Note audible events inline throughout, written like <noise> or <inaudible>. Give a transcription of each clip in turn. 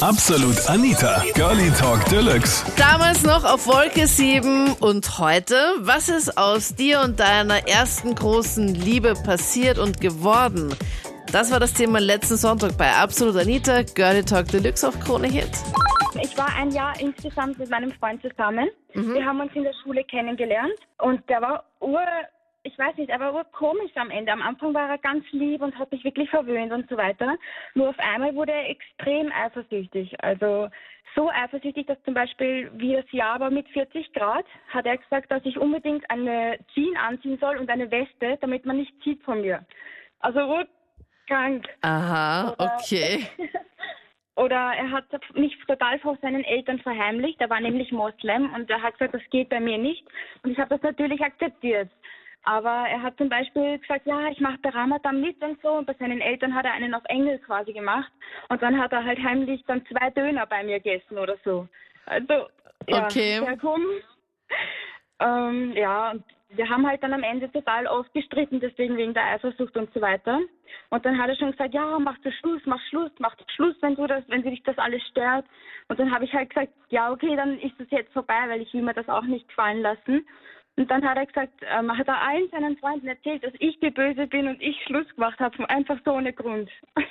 Absolut Anita, Girlie Talk Deluxe. Damals noch auf Wolke 7 und heute, was ist aus dir und deiner ersten großen Liebe passiert und geworden? Das war das Thema letzten Sonntag bei Absolut Anita, Girlie Talk Deluxe auf Krone Hit. Ich war ein Jahr insgesamt mit meinem Freund zusammen. Wir haben uns in der Schule kennengelernt und der war ur, ich weiß nicht, er war urkomisch am Ende. Am Anfang war er ganz lieb und hat mich wirklich verwöhnt und so weiter. Nur auf einmal wurde er extrem eifersüchtig. Also so eifersüchtig, dass zum Beispiel, wie das Jahr war mit 40 Grad, hat er gesagt, dass ich unbedingt eine Jean anziehen soll und eine Weste, damit man nicht sieht von mir. Also urkrank. Aha, okay. <laughs> Oder er hat mich total vor seinen Eltern verheimlicht. Er war nämlich Moslem und er hat gesagt, das geht bei mir nicht. Und ich habe das natürlich akzeptiert. Aber er hat zum Beispiel gesagt, ja, ich mache bei Ramadan mit und so. Und bei seinen Eltern hat er einen auf Engel quasi gemacht. Und dann hat er halt heimlich dann zwei Döner bei mir gegessen oder so. Also, ja, Okay. sehr komisch. Ähm, ja, und wir haben halt dann am Ende total oft gestritten, deswegen wegen der Eifersucht und so weiter. Und dann hat er schon gesagt, ja, mach du Schluss, mach Schluss, mach Schluss, wenn du das, wenn dich das alles stört. Und dann habe ich halt gesagt, ja, okay, dann ist das jetzt vorbei, weil ich will mir das auch nicht gefallen lassen. Und dann hat er gesagt, ähm, hat er allen seinen Freunden erzählt, dass ich die Böse bin und ich Schluss gemacht habe, einfach so ohne Grund. <laughs>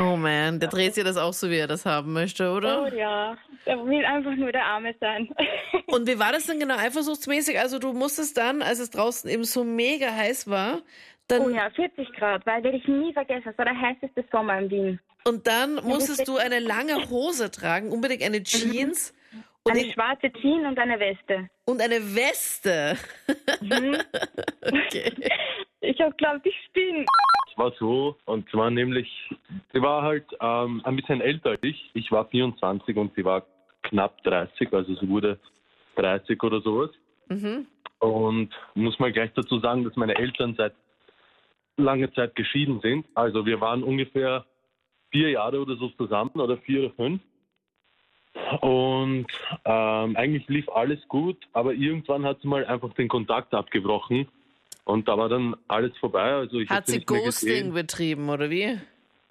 Oh man, der dreht sich das auch so, wie er das haben möchte, oh oder? ja, er will einfach nur der Arme sein. <laughs> Und wie war das denn genau eifersuchtsmäßig? Also du musstest dann, als es draußen eben so mega heiß war, dann oh ja, 40 Grad, weil werde ich nie vergessen, das war der heißeste Sommer in Wien. und dann musstest du eine lange Hose tragen, unbedingt eine Jeans und, Eine in, schwarze Jeans und eine Weste. und eine Weste. Mhm. <laughs> Okay. Ich habe glaubt, ich spinne. Es war so, und zwar nämlich, sie war halt ähm, ein bisschen älter als ich. Ich war 24 und sie war knapp 30, also sie wurde 30 oder sowas. Mhm. Und muss mal gleich dazu sagen, dass meine Eltern seit langer Zeit geschieden sind. Also wir waren ungefähr vier Jahre oder so zusammen oder vier oder fünf. Und ähm, eigentlich lief alles gut, aber irgendwann hat sie mal einfach den Kontakt abgebrochen. Und da war dann alles vorbei. Also ich Hat sie Ghosting betrieben, oder wie?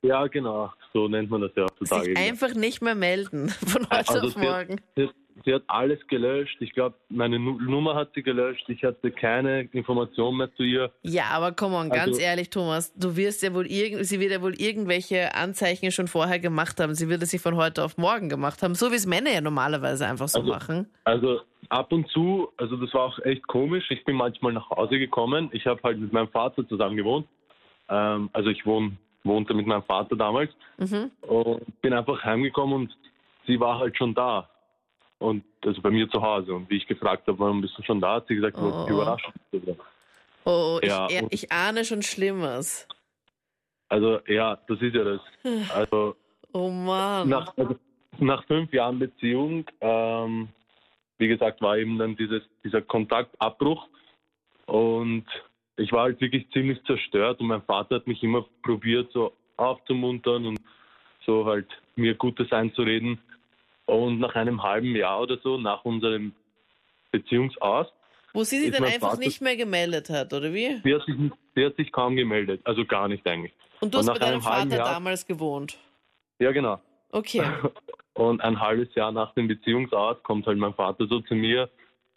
Ja, genau. So nennt man das ja heutzutage. Sich einfach nicht mehr melden <laughs> von heute Also auf morgen. sie, sie hat alles gelöscht. Ich glaube, meine Nu- Nummer hat sie gelöscht. Ich hatte keine Information mehr zu ihr. Ja, aber komm on, ganz Also- ehrlich, Thomas, du wirst ja wohl irgend, sie wird ja wohl irgendwelche Anzeichen schon vorher gemacht haben. Sie wird es sich von heute auf morgen gemacht haben, so wie es Männer ja normalerweise einfach so Also- machen. Also ab und zu, also das war auch echt komisch. Ich bin manchmal nach Hause gekommen. Ich habe halt mit meinem Vater zusammen gewohnt. Ähm, also ich wohn, wohnte mit meinem Vater damals Mhm. und bin einfach heimgekommen und sie war halt schon da. Und also bei mir zu Hause. Und wie ich gefragt habe, warum bist du schon da, hat sie gesagt, ich wollte dich Oh. überraschen. Oh, ich, Ja, und- ich ahne schon Schlimmes. Also ja, das ist ja das. <sighs> Also Oh Mann. nach, also, nach fünf Jahren Beziehung, ähm, wie gesagt, war eben dann dieses, dieser Kontaktabbruch und ich war halt wirklich ziemlich zerstört und mein Vater hat mich immer probiert, so aufzumuntern und so halt mir Gutes einzureden. Und nach einem halben Jahr oder so, nach unserem Beziehungsaus, Wo sie sich dann einfach Vater- nicht mehr gemeldet hat, oder wie? sie hat, sich, sie hat sich kaum gemeldet, also gar nicht eigentlich. Und du hast bei deinem Vater Jahr- damals gewohnt. Ja, genau. Okay. <laughs> Und ein halbes Jahr nach dem Beziehungsaus kommt halt mein Vater so zu mir.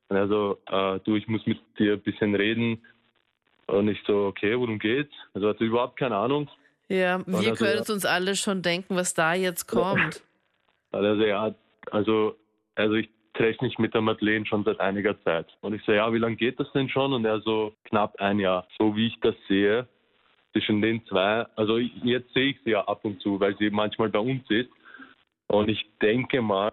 Und er so, äh, du, ich muss mit dir ein bisschen reden. Und ich so, okay, worum geht's? Also hatte überhaupt keine Ahnung. Ja, wir also, können uns alle schon denken, was da jetzt kommt. <laughs> Also ja, also, also ich treffe mich mit der Madeleine schon seit einiger Zeit. Und ich so, ja, wie lange geht das denn schon? Und er so, knapp ein Jahr. So wie ich das sehe, zwischen den zwei, also jetzt sehe ich sie ja ab und zu, weil sie manchmal bei uns ist. Und ich denke mal,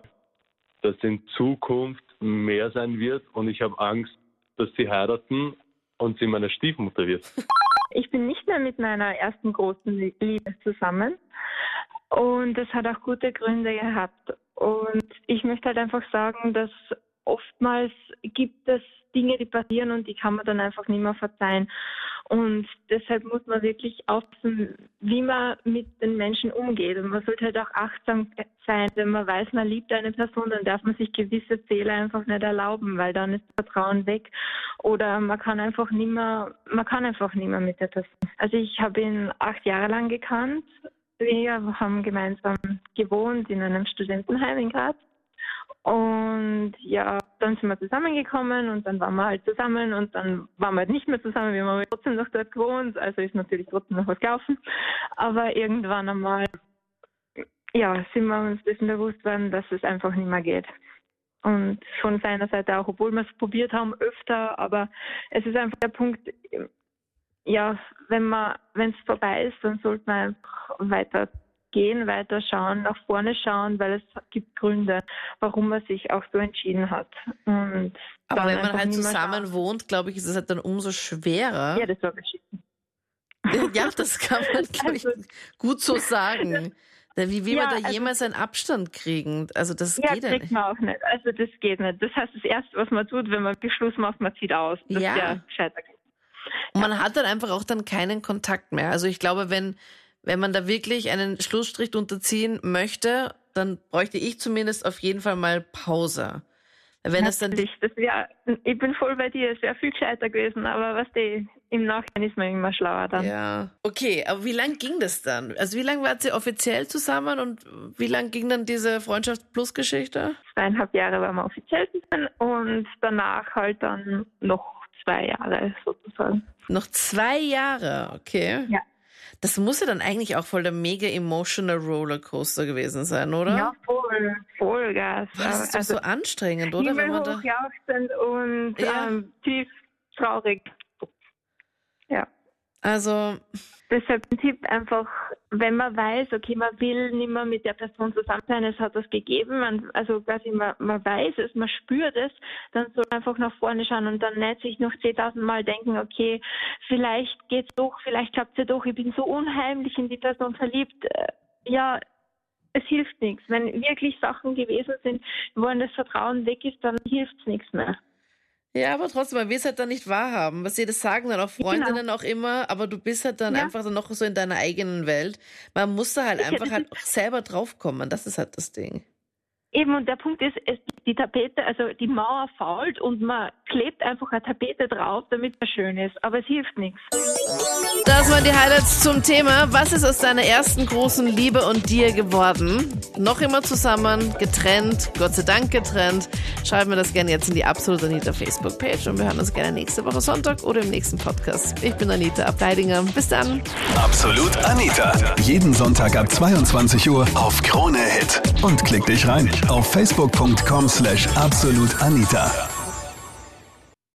dass in Zukunft mehr sein wird. Und ich habe Angst, dass sie heiraten und sie meine Stiefmutter wird. <laughs> Ich bin nicht mehr mit meiner ersten großen Lie- Liebe zusammen. Und das hat auch gute Gründe gehabt. Und ich möchte halt einfach sagen, dass oftmals gibt es Dinge, die passieren und die kann man dann einfach nicht mehr verzeihen. Und deshalb muss man wirklich aufpassen, wie man mit den Menschen umgeht. Und man sollte halt auch achtsam sein. Wenn man weiß, man liebt eine Person, dann darf man sich gewisse Fehler einfach nicht erlauben, weil dann ist Vertrauen weg. Oder man kann einfach nicht mehr, man kann einfach nicht mehr mit der Person. Also ich habe ihn acht Jahre lang gekannt. Wir haben gemeinsam gewohnt in einem Studentenheim in Graz. Und ja, dann sind wir zusammengekommen und dann waren wir halt zusammen und dann waren wir halt nicht mehr zusammen. Wir haben trotzdem noch dort gewohnt, also ist natürlich trotzdem noch was gelaufen. Aber irgendwann einmal, ja, sind wir uns dessen bewusst worden, dass es einfach nicht mehr geht. Und von seiner Seite auch, obwohl wir es probiert haben öfter, aber es ist einfach der Punkt, ja, wenn man, wenn es vorbei ist, dann sollte man einfach weiter gehen, weiter schauen, nach vorne schauen, weil es gibt Gründe, warum man sich auch so entschieden hat. Und Aber wenn man halt zusammen wohnt, glaube ich, ist es halt dann umso schwerer. Ja, das war beschissen. <laughs> Ja, das kann man, glaube ich, also, gut so sagen. <laughs> Wie will ja, man da also, jemals einen Abstand kriegen? Also das ja, geht ja nicht. man auch nicht. Also das geht nicht. Das heißt, das Erste, was man tut, wenn man Beschluss macht, man zieht aus. Das ja. ja scheitert. Und man hat dann einfach auch dann keinen Kontakt mehr. Also ich glaube, wenn, wenn man da wirklich einen Schlussstrich unterziehen möchte, dann bräuchte ich zumindest auf jeden Fall mal Pause. Wenn das dann das wär, ich bin voll bei dir, es wäre viel gescheiter gewesen, aber was die, im Nachhinein ist man immer schlauer dann. Ja. Okay, aber wie lang ging das dann? Also wie lange wart ihr offiziell zusammen und wie lang ging dann diese Freundschaft Plus Geschichte? Zweieinhalb Jahre waren wir offiziell zusammen und danach halt dann noch zwei Jahre sozusagen. Noch zwei Jahre, okay. Ja. Das muss ja dann eigentlich auch voll der mega emotional Rollercoaster gewesen sein, oder? Ja, voll, voll Gas. Das ist also, so anstrengend, oder? Wenn man da... und ja. ähm, tief traurig. Ja. Also. Deshalb ein Tipp einfach, wenn man weiß, okay, man will nicht mehr mit der Person zusammen sein, es hat was gegeben, man, also quasi man, man weiß es, man spürt es, dann soll man einfach nach vorne schauen und dann nicht sich noch 10.000 Mal denken, okay, vielleicht geht's doch, vielleicht klappt ja doch, ich bin so unheimlich in die Person verliebt. Äh, ja, es hilft nichts. Wenn wirklich Sachen gewesen sind, wo das Vertrauen weg ist, dann hilft es nichts mehr. Ja, aber trotzdem, man will es halt dann nicht wahrhaben. Was sie das sagen dann auch Freundinnen genau. auch immer, aber du bist halt dann ja. einfach dann noch so in deiner eigenen Welt. Man muss da halt ich einfach halt selber draufkommen. Das ist halt das Ding. Eben, und der Punkt ist, es, die Tapete, also die Mauer fault und man klebt einfach eine Tapete drauf, damit es schön ist. Aber es hilft nichts. Das waren die Highlights zum Thema. Was ist aus deiner ersten großen Liebe und dir geworden? Noch immer zusammen, getrennt, Gott sei Dank getrennt. Schreib mir das gerne jetzt in die Absolut Anita Facebook-Page und wir hören uns gerne nächste Woche Sonntag oder im nächsten Podcast. Ich bin Anita Ableidinger. Bis dann. Absolut Anita. Jeden Sonntag ab 22 Uhr auf Krone Hit. Und klick dich rein auf facebook.com slash absolutanita.